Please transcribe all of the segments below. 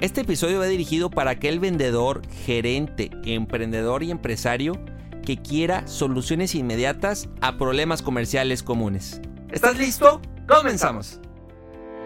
Este episodio va dirigido para aquel vendedor, gerente, emprendedor y empresario que quiera soluciones inmediatas a problemas comerciales comunes. ¿Estás listo? Comenzamos.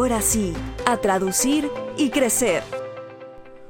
ahora sí, a traducir y crecer.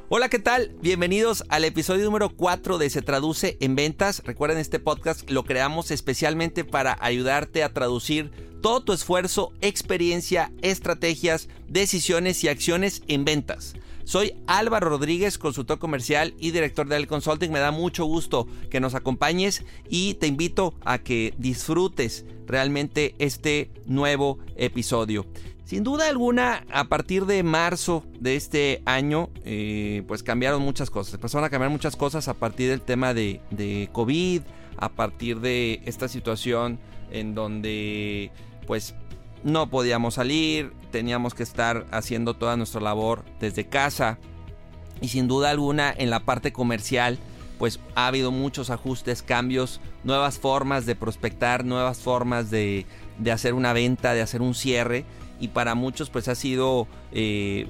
Hola, ¿qué tal? Bienvenidos al episodio número 4 de Se Traduce en Ventas. Recuerden, este podcast lo creamos especialmente para ayudarte a traducir todo tu esfuerzo, experiencia, estrategias, decisiones y acciones en ventas. Soy Álvaro Rodríguez, consultor comercial y director del consulting. Me da mucho gusto que nos acompañes y te invito a que disfrutes realmente este nuevo episodio. Sin duda alguna, a partir de marzo de este año, eh, pues cambiaron muchas cosas. Empezaron a cambiar muchas cosas a partir del tema de, de COVID, a partir de esta situación en donde pues no podíamos salir, teníamos que estar haciendo toda nuestra labor desde casa. Y sin duda alguna en la parte comercial pues ha habido muchos ajustes, cambios, nuevas formas de prospectar, nuevas formas de, de hacer una venta, de hacer un cierre y para muchos pues ha sido, eh,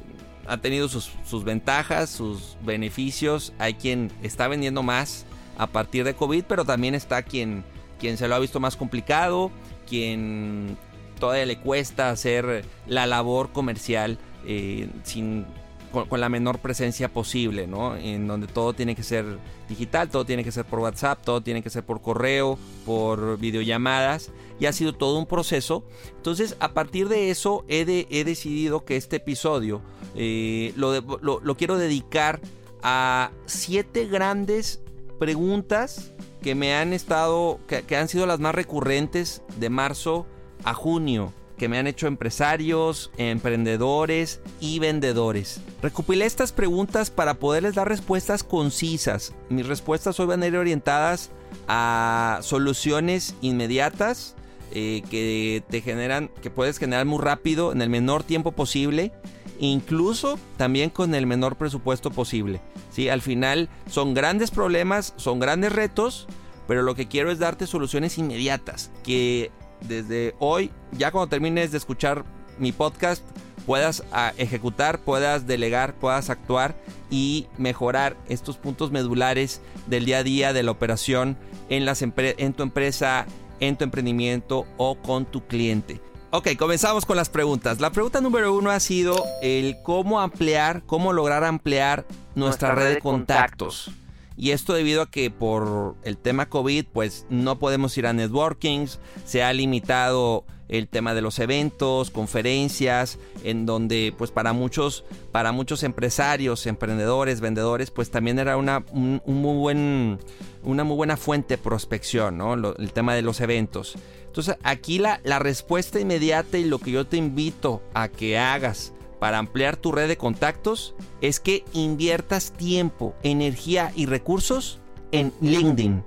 ha tenido sus, ventajas, sus beneficios. Hay quien está vendiendo más a partir de COVID, pero también está quien, quien se lo ha visto más complicado, quien todavía le cuesta hacer la labor comercial eh, sin con, la menor presencia posible, ¿no? En donde todo tiene que ser digital, todo tiene que ser por WhatsApp, todo tiene que ser por correo, por videollamadas. Y ha sido todo un proceso. Entonces, a partir de eso, he, decidido que este episodio eh, lo, quiero dedicar a siete grandes preguntas que me han estado, que han sido las más recurrentes de marzo a junio que me han hecho empresarios, emprendedores y vendedores. Recopilé estas preguntas para poderles dar respuestas concisas. Mis respuestas hoy van a ir orientadas a soluciones inmediatas eh, que te generan, que puedes generar muy rápido en el menor tiempo posible incluso también con el menor presupuesto posible. ¿sí? Al final son grandes problemas, son grandes retos, pero lo que quiero es darte soluciones inmediatas que desde hoy, ya cuando termines de escuchar mi podcast, puedas ah, ejecutar, puedas delegar, puedas actuar y mejorar estos puntos medulares del día a día de la operación en, las en tu empresa, en tu emprendimiento o con tu cliente. Ok, comenzamos con las preguntas. La pregunta número uno ha sido el cómo ampliar, cómo lograr ampliar nuestra, red de contactos. Y esto debido a que por el tema COVID, pues no podemos ir a networkings, se ha limitado el tema de los eventos, conferencias, en donde pues para muchos, para muchos empresarios, emprendedores, vendedores, pues también era una, un, muy buen, una muy buena fuente de prospección, ¿no? el tema de los eventos. Entonces aquí la, la respuesta inmediata y lo que yo te invito a que hagas para ampliar tu red de contactos es que inviertas tiempo, energía y recursos en LinkedIn.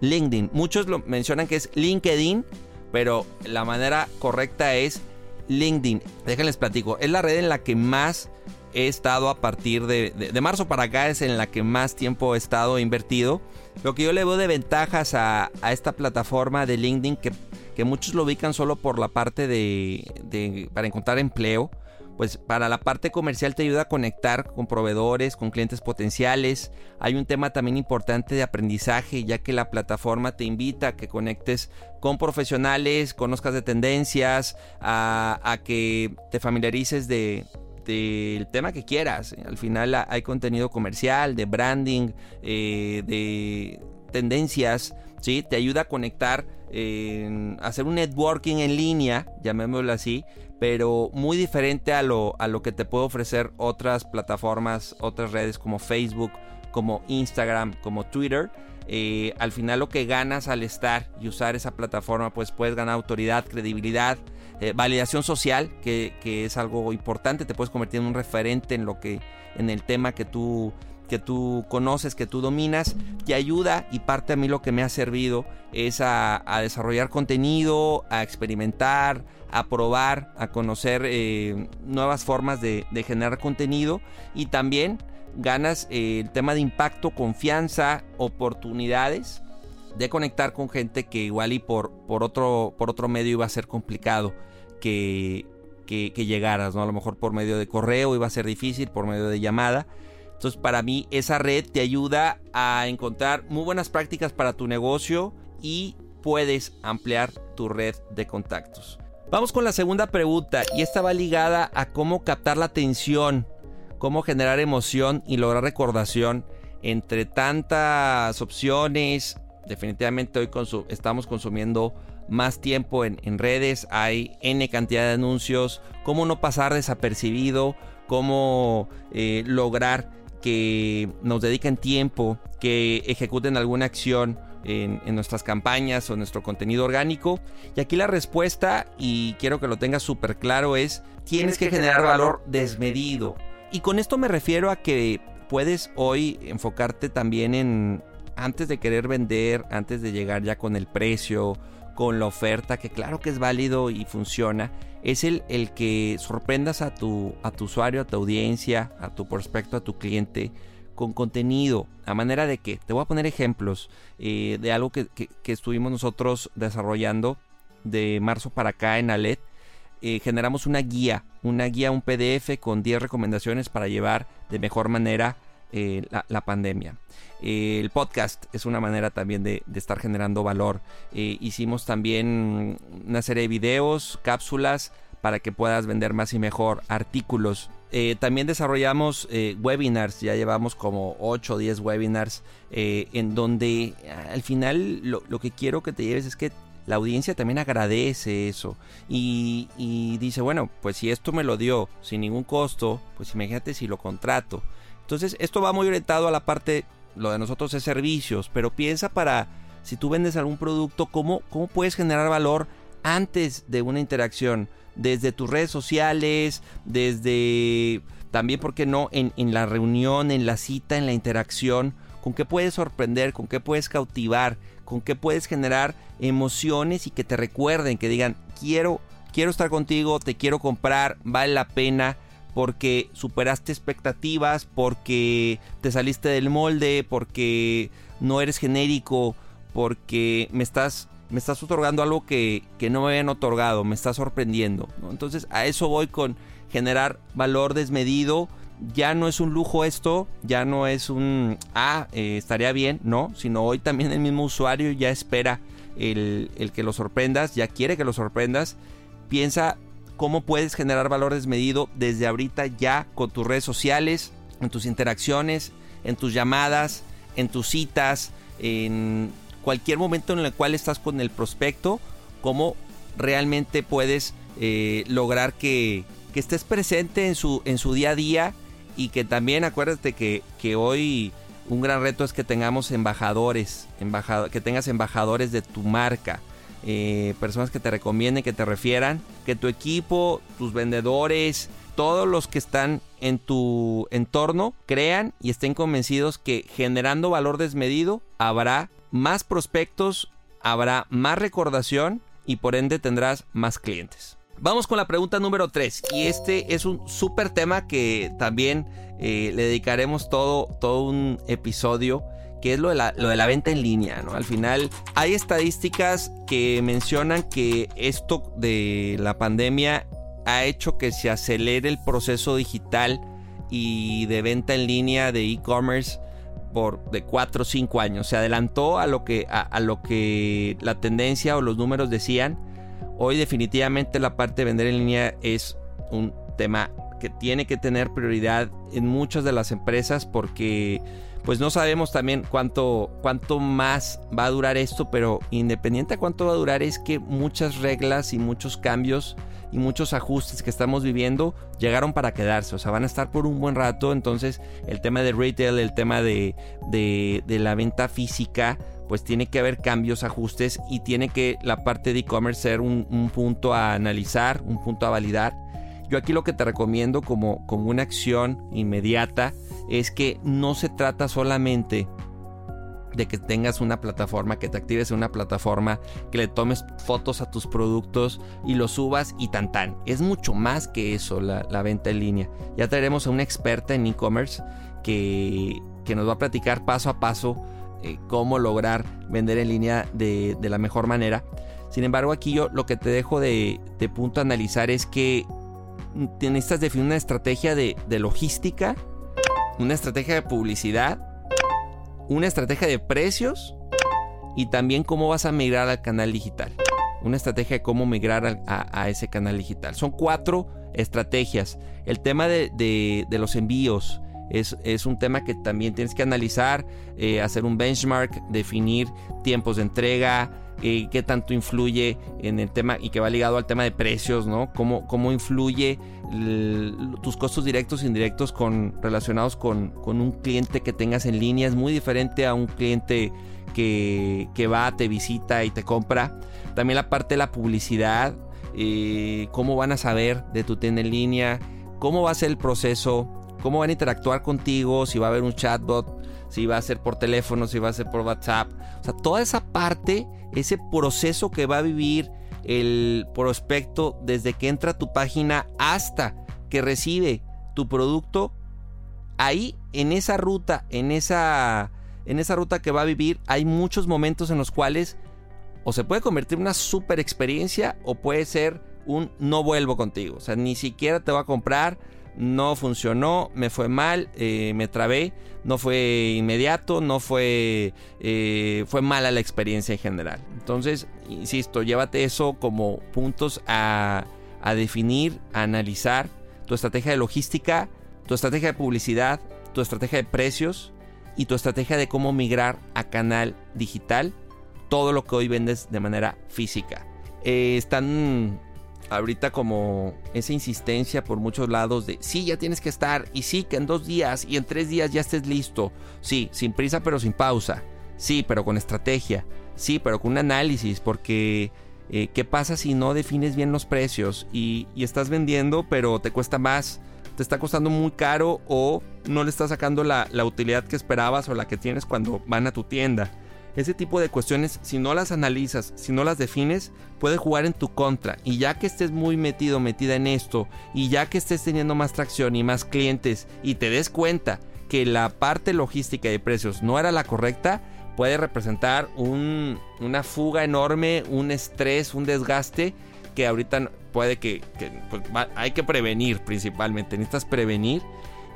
LinkedIn. Muchos lo mencionan que es LinkedIn, pero la manera correcta es LinkedIn. Déjenles platico. Es la red en la que más he estado a partir de, de, marzo para acá. Es en la que más tiempo he estado invertido. Lo que yo le veo de ventajas a, esta plataforma de LinkedIn, que, que, muchos lo ubican solo por la parte de, de para encontrar empleo pues para la parte comercial te ayuda a conectar con proveedores, con clientes potenciales. Hay un tema también importante de aprendizaje, ya que la plataforma te invita a que conectes con profesionales, conozcas de tendencias, a, que te familiarices de, del tema que quieras. Al final hay contenido comercial, de branding, eh, de tendencias, ¿sí? Te ayuda a conectar, a hacer un networking en línea, llamémoslo así, pero muy diferente a lo, a lo que te puede ofrecer otras plataformas, otras redes como Facebook, como Instagram, como Twitter. Eh, al final lo que ganas al estar y usar esa plataforma, pues puedes ganar autoridad, credibilidad, Eh, validación social, que, es algo importante, te puedes convertir en un referente en lo que, en el tema que tú, que tú conoces, que tú dominas, te ayuda y parte a mí lo que me ha servido es a, desarrollar contenido, a experimentar, a probar, a conocer eh, nuevas formas de, generar contenido y también ganas eh, el tema de impacto, confianza, oportunidades de conectar con gente que igual y por, por, otro, por otro medio iba a ser complicado que, que, llegaras, ¿no? A lo mejor por medio de correo iba a ser difícil, por medio de llamada. Entonces para mí esa red te ayuda a encontrar muy buenas prácticas para tu negocio y puedes ampliar tu red de contactos. Vamos con la segunda pregunta y esta va ligada a cómo captar la atención, cómo generar emoción y lograr recordación entre tantas opciones, definitivamente hoy estamos consumiendo más tiempo en, redes, hay N cantidad de anuncios, cómo no pasar desapercibido, cómo eh, lograr que nos dediquen tiempo, que ejecuten alguna acción en, nuestras campañas o en nuestro contenido orgánico. Y aquí la respuesta, y quiero que lo tengas súper claro, es tienes que generar valor desmedido. Y con esto me refiero a que puedes hoy enfocarte también en, antes de querer vender, antes de llegar ya con el precio, con la oferta, que claro que es válido y funciona, es el, el que sorprendas a tu, a tu usuario, a tu audiencia, a tu prospecto, a tu cliente con contenido, a manera de que, te voy a poner ejemplos eh, de algo que, estuvimos nosotros desarrollando de marzo para acá en Alet. Eh, generamos una guía, una guía, un PDF con 10 recomendaciones para llevar de mejor manera eh, la, pandemia. Eh, el podcast es una manera también de, estar generando valor. Eh, hicimos también una serie de videos, cápsulas para que puedas vender más y mejor artículos. también desarrollamos webinars, ya llevamos como 8 o 10 webinars en donde al final lo, que quiero que te lleves es que la audiencia también agradece eso y, y, dice, bueno, pues si esto me lo dio sin ningún costo, pues imagínate si lo contrato. Entonces, esto va muy orientado a la parte, lo de nosotros es servicios, pero piensa para, si tú vendes algún producto, cómo, cómo puedes generar valor antes de una interacción, desde tus redes sociales, desde también, ¿por qué no?, en, en la reunión, en la cita, en la interacción, con qué puedes sorprender, con qué puedes cautivar, con qué puedes generar emociones y que te recuerden, que digan, quiero, quiero estar contigo, te quiero comprar, vale la pena porque superaste expectativas, porque te saliste del molde, porque no eres genérico, porque me estás, me estás otorgando algo que, no me habían otorgado, me estás sorprendiendo. Entonces a eso voy con generar valor desmedido. Ya no es un lujo esto, ya no es un, ah, eh, estaría bien, no, sino hoy también el mismo usuario ya espera el, el que lo sorprendas, ya quiere que lo sorprendas. Piensa cómo puedes generar valor desmedido desde ahorita ya con tus redes sociales, en tus interacciones, en tus llamadas, en tus citas, en cualquier momento en el cual estás con el prospecto, cómo realmente puedes eh, lograr que, estés presente en su, en su día a día y que también acuérdate que, que hoy un gran reto es que tengamos embajadores, que tengas embajadores de tu marca. Eh, personas que te recomienden, que te refieran, que tu equipo, tus vendedores, todos los que están en tu entorno crean y estén convencidos que generando valor desmedido habrá más prospectos, habrá más recordación y por ende tendrás más clientes. Vamos con la pregunta número 3 y este es un súper tema que también eh, le dedicaremos todo, todo un episodio que es lo de, la, lo de la venta en línea, ¿no? Al final hay estadísticas que mencionan que esto de la pandemia ha hecho que se acelere el proceso digital y de venta en línea de e-commerce por de 4 o 5 años. Se adelantó a lo que a, lo que la tendencia o los números decían. Hoy definitivamente la parte de vender en línea es un tema que tiene que tener prioridad en muchas de las empresas porque pues no sabemos también cuánto, cuánto más va a durar esto, pero independiente de cuánto va a durar es que muchas reglas y muchos cambios y muchos ajustes que estamos viviendo llegaron para quedarse, o sea, van a estar por un buen rato, entonces el tema de retail, el tema de, de, la venta física, pues tiene que haber cambios, ajustes y tiene que la parte de e-commerce ser un, punto a analizar, un punto a validar. Yo aquí lo que te recomiendo como, como una acción inmediata es que no se trata solamente de que tengas una plataforma, que te actives en una plataforma, que le tomes fotos a tus productos y los subas y tan tan. Es mucho más que eso la, venta en línea. Ya traeremos a una experta en e-commerce que, que nos va a platicar paso a paso eh, cómo lograr vender en línea de, la mejor manera. Sin embargo, aquí yo lo que te dejo de, punto a analizar es que necesitas definir una estrategia de, de logística, una estrategia de publicidad, una estrategia de precios y también cómo vas a migrar al canal digital. Una estrategia de cómo migrar a, ese canal digital. Son cuatro estrategias. El tema de los envíos, es, un tema que también tienes que analizar, eh, hacer un benchmark, definir tiempos de entrega, eh, qué tanto influye en el tema y que va ligado al tema de precios, ¿no? Cómo, cómo influye tus costos directos e indirectos con, relacionados con, un cliente que tengas en línea. Es muy diferente a un cliente que, va, te visita y te compra. También la parte de la publicidad, eh, cómo van a saber de tu tienda en línea, cómo va a ser el proceso cómo van a interactuar contigo, si va a haber un chatbot, si va a ser por teléfono, si va a ser por WhatsApp. O sea, toda esa parte, ese proceso que va a vivir el prospecto desde que entra a tu página hasta que recibe tu producto, ahí en esa ruta, en esa, en esa ruta que va a vivir, hay muchos momentos en los cuales o se puede convertir en una super experiencia o puede ser un no vuelvo contigo. O sea, ni siquiera te va a comprar, no funcionó, me fue mal, eh, me trabé, no fue inmediato, no fue, eh, fue mala la experiencia en general. Entonces, insisto, llévate eso como puntos a, a definir, a analizar tu estrategia de logística, tu estrategia de publicidad, tu estrategia de precios y tu estrategia de cómo migrar a canal digital todo lo que hoy vendes de manera física. Eh, están ahorita como esa insistencia por muchos lados de sí, ya tienes que estar y sí, que en dos días y en tres días ya estés listo. Sí, sin prisa pero sin pausa. Sí, pero con estrategia. Sí, pero con un análisis porque eh, ¿qué pasa si no defines bien los precios y, estás vendiendo pero te cuesta más? te está costando muy caro o no le estás sacando la, la, utilidad que esperabas o la que tienes cuando van a tu tienda. Ese tipo de cuestiones, si no las analizas, si no las defines, puede jugar en tu contra. Y ya que estés muy metido, metida en esto, y ya que estés teniendo más tracción y más clientes, y te des cuenta que la parte logística de precios no era la correcta, puede representar una fuga enorme, un estrés, un desgaste que ahorita puede que, pues, hay que prevenir principalmente. Necesitas prevenir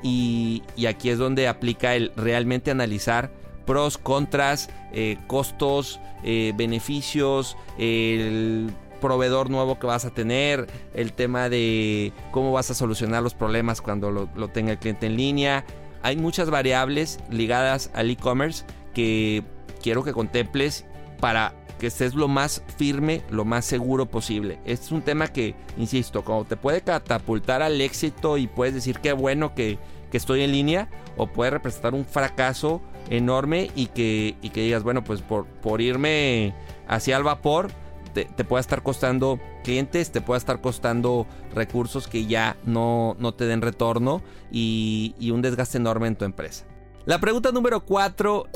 y, y aquí es donde aplica el realmente analizar pros, contras, eh, costos, eh, beneficios, el proveedor nuevo que vas a tener, el tema de cómo vas a solucionar los problemas cuando lo, tenga el cliente en línea. Hay muchas variables ligadas al e-commerce que quiero que contemples para que estés lo más firme, lo más seguro posible. Este es un tema que, insisto, como te puede catapultar al éxito y puedes decir qué bueno que, que estoy en línea, o puede representar un fracaso enorme y que, y que digas, bueno, pues por, por irme hacia el vapor, te, pueda estar costando clientes, te pueda estar costando recursos que ya no, no te den retorno y, y un desgaste enorme en tu empresa. La pregunta número 4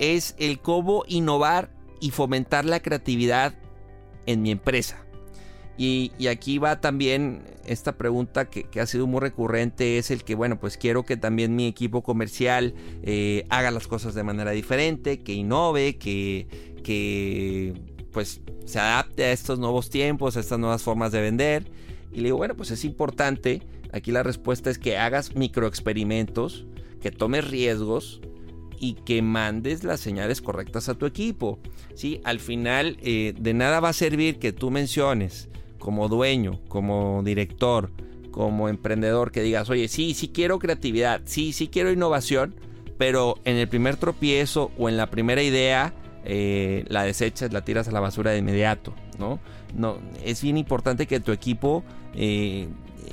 es el cómo innovar y fomentar la creatividad en mi empresa. Y, aquí va también esta pregunta que, ha sido muy recurrente, es el que, bueno, pues quiero que también mi equipo comercial eh, haga las cosas de manera diferente, que innove, que, que pues se adapte a estos nuevos tiempos, a estas nuevas formas de vender. Y le digo, bueno, pues es importante, aquí la respuesta es que hagas microexperimentos, que tomes riesgos, y que mandes las señales correctas a tu equipo. ¿sí? Al final, eh, de nada va a servir que tú menciones como dueño, como director, como emprendedor, que digas, oye, sí, sí quiero creatividad, sí, sí quiero innovación, pero en el primer tropiezo o en la primera idea, eh, la desechas, la tiras a la basura de inmediato, ¿no? no es bien importante que tu equipo eh,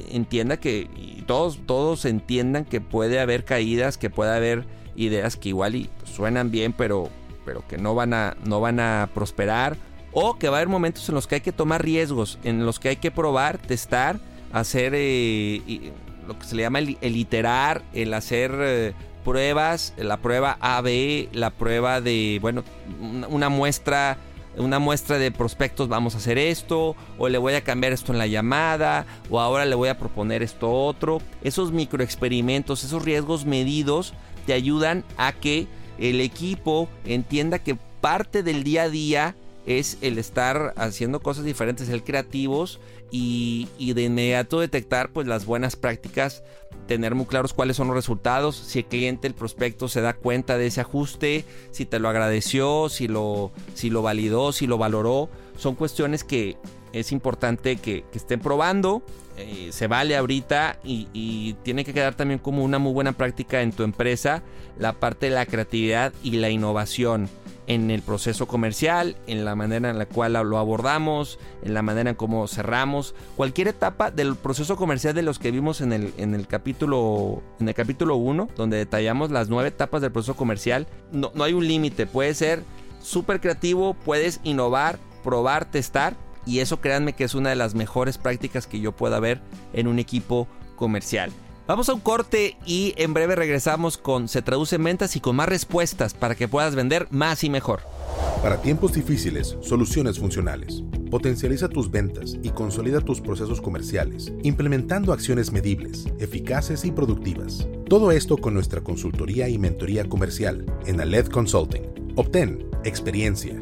entienda que todos, todos entiendan que puede haber caídas, que puede haber ideas que igual y suenan bien, pero pero que no van a, no van a prosperar. O que va a haber momentos en los que hay que tomar riesgos, en los que hay que probar, testar, hacer eh, lo que se le llama el, iterar, el hacer eh, pruebas, la prueba AB, la prueba de, bueno, una muestra una muestra de prospectos vamos a hacer esto, o le voy a cambiar esto en la llamada, o ahora le voy a proponer esto otro. Esos microexperimentos, esos riesgos medidos te ayudan a que el equipo entienda que parte del día a día es el estar haciendo cosas diferentes, el creativos y, de inmediato detectar pues las buenas prácticas, tener muy claros cuáles son los resultados, si el cliente, el prospecto se da cuenta de ese ajuste, si te lo agradeció, si lo, si lo validó, si lo valoró, son cuestiones que es importante que, estén probando, eh, se vale ahorita y, y tiene que quedar también como una muy buena práctica en tu empresa la parte de la creatividad y la innovación en el proceso comercial, en la manera en la cual lo abordamos, en la manera en cómo cerramos, cualquier etapa del proceso comercial de los que vimos en el, en el capítulo en el capítulo 1, donde detallamos las nueve etapas del proceso comercial, no, no hay un límite, puede ser súper creativo, puedes innovar, probar, testar, y eso créanme que es una de las mejores prácticas que yo pueda ver en un equipo comercial. Vamos a un corte y en breve regresamos con Se traduce en ventas y con más respuestas para que puedas vender más y mejor. Para tiempos difíciles, soluciones funcionales. Potencializa tus ventas y consolida tus procesos comerciales, implementando acciones medibles, eficaces y productivas. Todo esto con nuestra consultoría y mentoría comercial en Aled Consulting. Obtén experiencia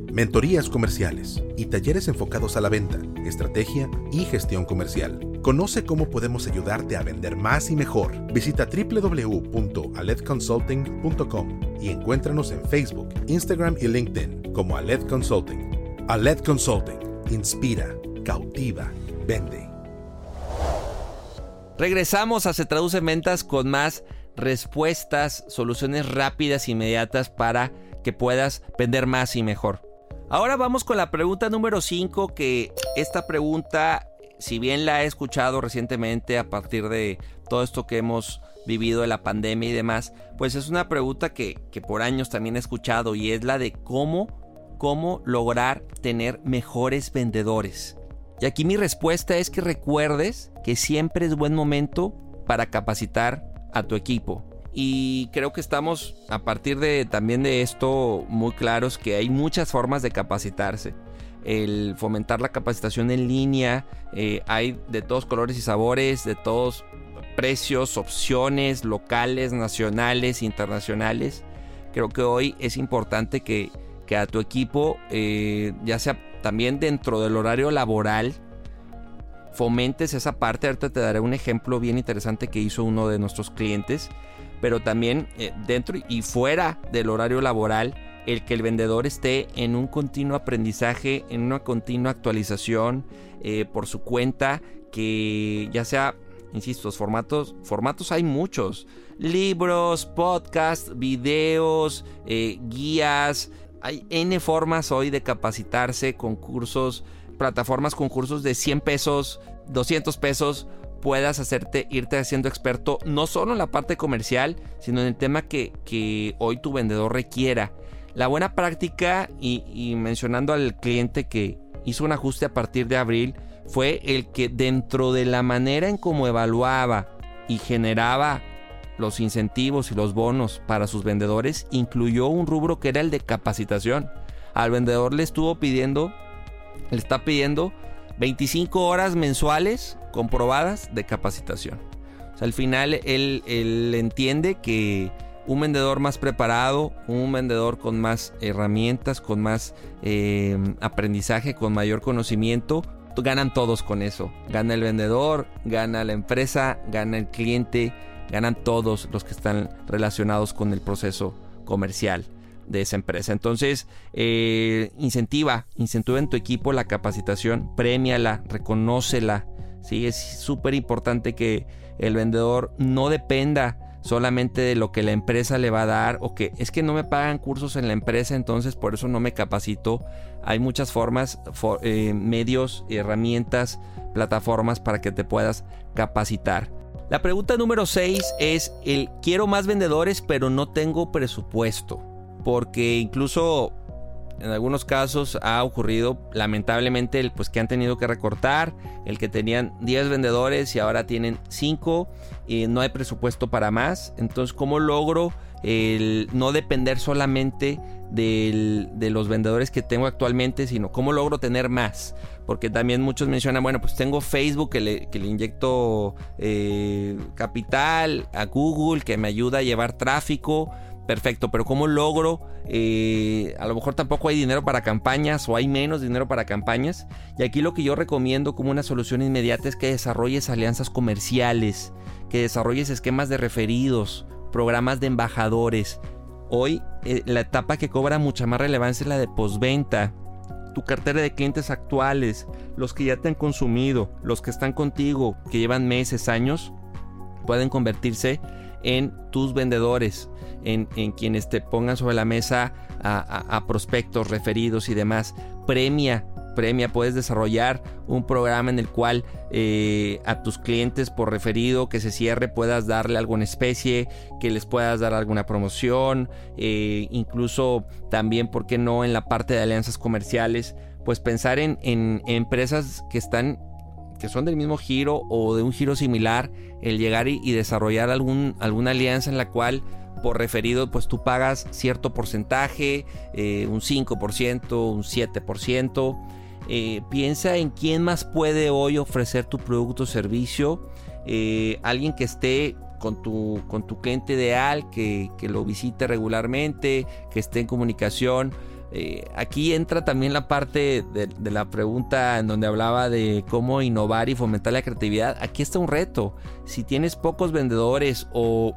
mentorías comerciales y talleres enfocados a la venta, estrategia y gestión comercial. Conoce cómo podemos ayudarte a vender más y mejor. Visita www.aledconsulting.com y encuéntranos en Facebook, Instagram y LinkedIn como Aled Consulting. Aled Consulting inspira, cautiva, vende. Regresamos a Se Traduce en Ventas con más respuestas, soluciones rápidas, inmediatas para que puedas vender más y mejor. Ahora vamos con la pregunta número 5, que esta pregunta si bien la he escuchado recientemente a partir de todo esto que hemos vivido de la pandemia y demás, pues es una pregunta que, por años también he escuchado y es la de cómo, cómo lograr tener mejores vendedores. Y aquí mi respuesta es que recuerdes que siempre es buen momento para capacitar a tu equipo. Y creo que estamos a partir de también de esto muy claros que hay muchas formas de capacitarse el fomentar la capacitación en línea. Eh, hay de todos colores y sabores, de todos precios, opciones locales, nacionales, internacionales. Creo que hoy es importante que, a tu equipo, eh, ya sea también dentro del horario laboral, fomentes esa parte. Ahorita te daré un ejemplo bien interesante que hizo uno de nuestros clientes, pero también eh, dentro y fuera del horario laboral el que el vendedor esté en un continuo aprendizaje, en una continua actualización eh, por su cuenta, que ya sea, insisto, formatos, formatos hay muchos, libros, podcasts, videos, eh, guías, hay N formas hoy de capacitarse, concursos, plataformas, concursos de 100 pesos, 200 pesos, puedas hacerte, irte haciendo experto, no solo en la parte comercial, sino en el tema que, que hoy tu vendedor requiera. La buena práctica, y, mencionando al cliente que hizo un ajuste a partir de abril, fue el que dentro de la manera en cómo evaluaba y generaba los incentivos y los bonos para sus vendedores, incluyó un rubro que era el de capacitación. Al vendedor le estuvo pidiendo, le está pidiendo 25 horas mensuales comprobadas de capacitación. Al final él, él entiende que un vendedor más preparado, un vendedor con más herramientas, con más eh, aprendizaje, con mayor conocimiento, ganan todos con eso. Gana el vendedor, gana la empresa, gana el cliente, ganan todos los que están relacionados con el proceso comercial de esa empresa. Entonces, eh, incentiva, incentiva en tu equipo la capacitación, premiala, reconócela. ¿sí? Es súper importante que el vendedor no dependa solamente de lo que la empresa le va a dar o que es que no me pagan cursos en la empresa, entonces por eso no me capacito. Hay muchas formas, eh, medios, herramientas, plataformas para que te puedas capacitar. La pregunta número 6 es el quiero más vendedores pero no tengo presupuesto. Porque incluso en algunos casos ha ocurrido lamentablemente el pues que han tenido que recortar, el que tenían 10 vendedores y ahora tienen 5 y no hay presupuesto para más. Entonces, ¿cómo logro el no depender solamente de los vendedores que tengo actualmente, sino cómo logro tener más? Porque también muchos mencionan, bueno, pues tengo Facebook que le, que le inyecto eh, capital, a Google que me ayuda a llevar tráfico perfecto, pero ¿cómo logro? Eh, a lo mejor tampoco hay dinero para campañas o hay menos dinero para campañas. Y aquí lo que yo recomiendo como una solución inmediata es que desarrolles alianzas comerciales, que desarrolles esquemas de referidos, programas de embajadores. Hoy eh, la etapa que cobra mucha más relevancia es la de postventa. Tu cartera de clientes actuales, los que ya te han consumido, los que están contigo, que llevan meses, años, pueden convertirse en tus vendedores, en, quienes te pongan sobre la mesa a, prospectos, referidos y demás. Premia premia, puedes desarrollar un programa en el cual eh, a tus clientes por referido que se cierre puedas darle alguna especie, que les puedas dar alguna promoción, eh, incluso también, ¿por qué no?, en la parte de alianzas comerciales, pues pensar en, en empresas que están que son del mismo giro o de un giro similar, el llegar y, desarrollar algún, alguna alianza en la cual por referido pues tú pagas cierto porcentaje, eh, un 5%, un 7%. Eh, piensa en quién más puede hoy ofrecer tu producto o servicio. Eh, alguien que esté con tu, con tu cliente ideal, que, que lo visite regularmente, que esté en comunicación. Eh, aquí entra también la parte de, la pregunta en donde hablaba de cómo innovar y fomentar la creatividad. Aquí está un reto. Si tienes pocos vendedores o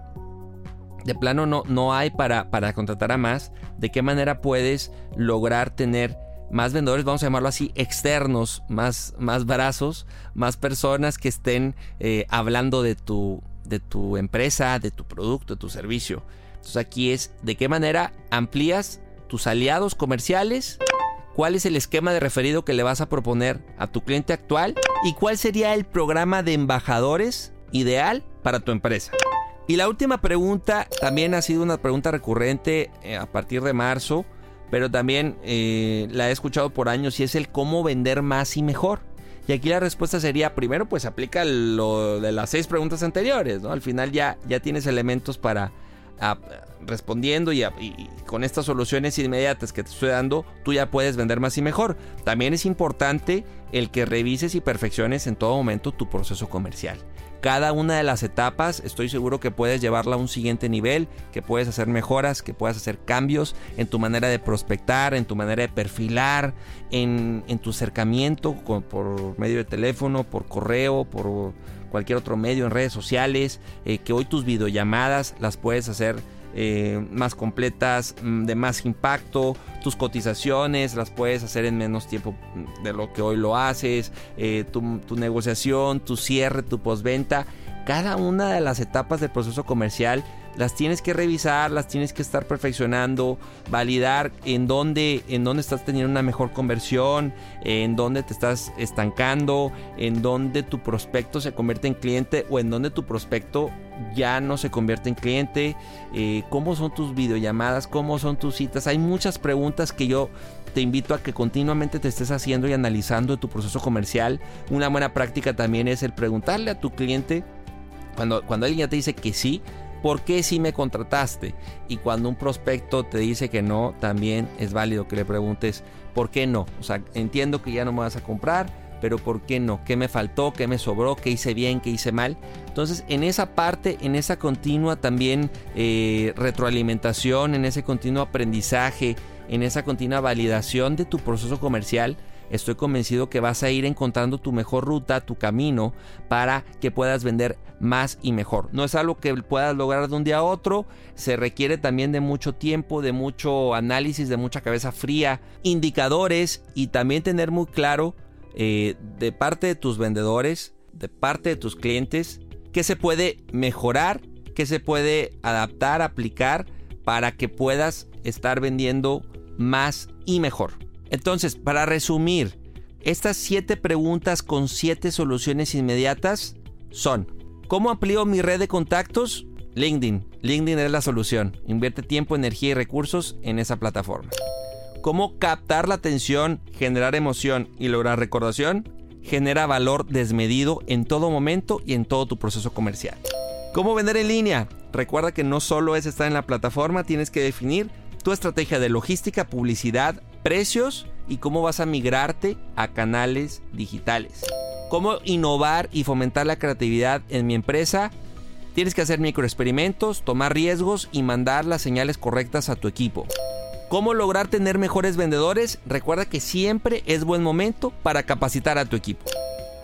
de plano no, no hay para, para contratar a más, ¿de qué manera puedes lograr tener más vendedores, vamos a llamarlo así, externos, más, más brazos, más personas que estén eh, hablando de tu, de tu empresa, de tu producto, de tu servicio? Entonces aquí es de qué manera amplías tus aliados comerciales, cuál es el esquema de referido que le vas a proponer a tu cliente actual y cuál sería el programa de embajadores ideal para tu empresa. Y la última pregunta también ha sido una pregunta recurrente eh, a partir de marzo, pero también eh, la he escuchado por años y es el cómo vender más y mejor. Y aquí la respuesta sería, primero pues aplica lo de las seis preguntas anteriores, ¿no? Al final ya, ya tienes elementos para respondiendo y, con estas soluciones inmediatas que te estoy dando, tú ya puedes vender más y mejor. También es importante el que revises y perfecciones en todo momento tu proceso comercial. Cada una de las etapas estoy seguro que puedes llevarla a un siguiente nivel, que puedes hacer mejoras, que puedes hacer cambios en tu manera de prospectar, en tu manera de perfilar, en, tu acercamiento por medio de teléfono, por correo, por cualquier otro medio en redes sociales, eh, que hoy tus videollamadas las puedes hacer eh, más completas, mm, de más impacto, tus cotizaciones las puedes hacer en menos tiempo mm, de lo que hoy lo haces, eh, tu, tu, negociación, tu cierre, tu postventa, cada una de las etapas del proceso comercial las tienes que revisar, las tienes que estar perfeccionando, validar en dónde, en dónde estás teniendo una mejor conversión, en dónde te estás estancando, en dónde tu prospecto se convierte en cliente o en dónde tu prospecto ya no se convierte en cliente, eh, cómo son tus videollamadas, cómo son tus citas. Hay muchas preguntas que yo te invito a que continuamente te estés haciendo y analizando tu proceso comercial. Una buena práctica también es el preguntarle a tu cliente cuando, cuando alguien ya te dice que sí, ¿por qué si me contrataste? Y cuando un prospecto te dice que no, también es válido que le preguntes, ¿por qué no? O sea, entiendo que ya no me vas a comprar, pero ¿por qué no? ¿Qué me faltó? ¿Qué me sobró? ¿Qué hice bien? ¿Qué hice mal? Entonces, en esa parte, en esa continua también eh, retroalimentación, en ese continuo aprendizaje, en esa continua validación de tu proceso comercial, estoy convencido que vas a ir encontrando tu mejor ruta, tu camino para que puedas vender más y mejor. No es algo que puedas lograr de un día a otro, se requiere también de mucho tiempo, de mucho análisis, de mucha cabeza fría, indicadores y también tener muy claro eh, de parte de tus vendedores, de parte de tus clientes, qué se puede mejorar que se puede adaptar, aplicar para que puedas estar vendiendo más y mejor. Entonces, para resumir, estas siete preguntas con siete soluciones inmediatas son, ¿cómo amplío mi red de contactos? LinkedIn. LinkedIn es la solución. Invierte tiempo, energía y recursos en esa plataforma. ¿Cómo captar la atención, generar emoción y lograr recordación? Genera valor desmedido en todo momento y en todo tu proceso comercial. ¿Cómo vender en línea? Recuerda que no solo es estar en la plataforma, tienes que definir tu estrategia de logística, publicidad, precios y cómo vas a migrarte a canales digitales. Cómo innovar y fomentar la creatividad en mi empresa. Tienes que hacer microexperimentos, tomar riesgos y mandar las señales correctas a tu equipo. ¿Cómo lograr tener mejores vendedores? Recuerda que siempre es buen momento para capacitar a tu equipo.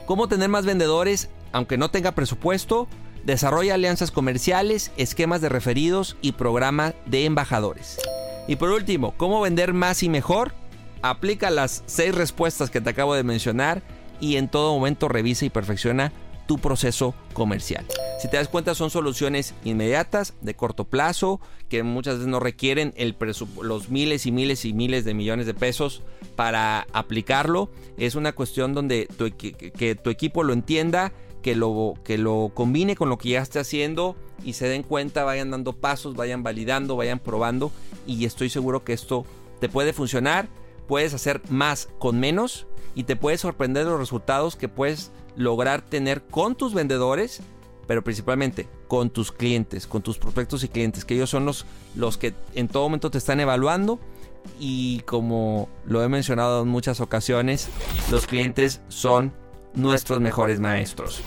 ¿Cómo tener más vendedores aunque no tenga presupuesto? Desarrolla alianzas comerciales, esquemas de referidos y programa de embajadores. Y por último, ¿cómo vender más y mejor? Aplica las seis respuestas que te acabo de mencionar y en todo momento revisa y perfecciona tu proceso comercial. Si te das cuenta son soluciones inmediatas, de corto plazo, que muchas veces no requieren los miles y miles y miles de millones de pesos para aplicarlo. Es una cuestión donde que tu equipo lo entienda, que lo, que lo combine con lo que ya esté haciendo y se den cuenta, vayan dando pasos, vayan validando, vayan probando y estoy seguro que esto te puede funcionar. Puedes hacer más con menos y te puede sorprender los resultados que puedes lograr tener con tus vendedores, pero principalmente con tus clientes, con tus prospectos y clientes, que ellos son los, los que en todo momento te están evaluando. Y como lo he mencionado en muchas ocasiones, los clientes son nuestros mejores maestros.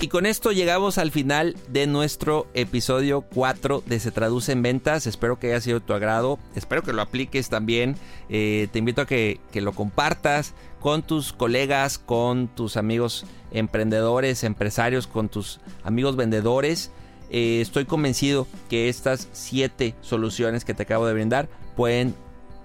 Y con esto llegamos al final de nuestro episodio 4 de Se Traduce en Ventas. Espero que haya sido de tu agrado. Espero que lo apliques también. Eh, te invito a que, que lo compartas con tus colegas, con tus amigos emprendedores, empresarios, con tus amigos vendedores. Eh, estoy convencido que estas 7 soluciones que te acabo de brindar pueden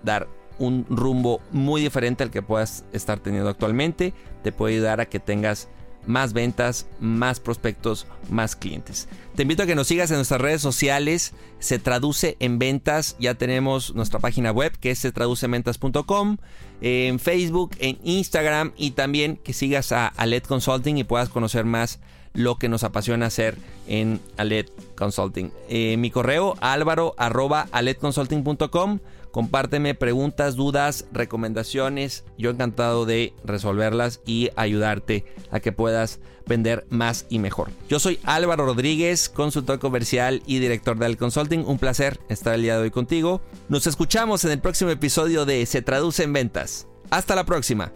dar un rumbo muy diferente al que puedas estar teniendo actualmente. Te puede ayudar a que tengas más ventas, más prospectos, más clientes. Te invito a que nos sigas en nuestras redes sociales. Se traduce en ventas. Ya tenemos nuestra página web que es se traduce ventas.com. En Facebook, en Instagram y también que sigas a Alet Consulting y puedas conocer más lo que nos apasiona hacer en Alet Consulting. Eh, mi correo álvaro arroba aletconsulting.com. Compárteme preguntas, dudas, recomendaciones. Yo encantado de resolverlas y ayudarte a que puedas vender más y mejor. Yo soy Álvaro Rodríguez, consultor comercial y director del Consulting. Un placer estar el día de hoy contigo. Nos escuchamos en el próximo episodio de Se Traduce en Ventas. Hasta la próxima.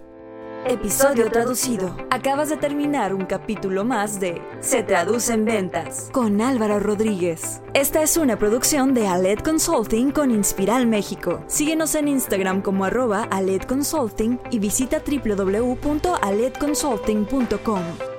Episodio traducido. Acabas de terminar un capítulo más de Se traduce en ventas con Álvaro Rodríguez. Esta es una producción de Aled Consulting con Inspiral México. Síguenos en Instagram como arroba Aled Consulting y visita www.aledconsulting.com.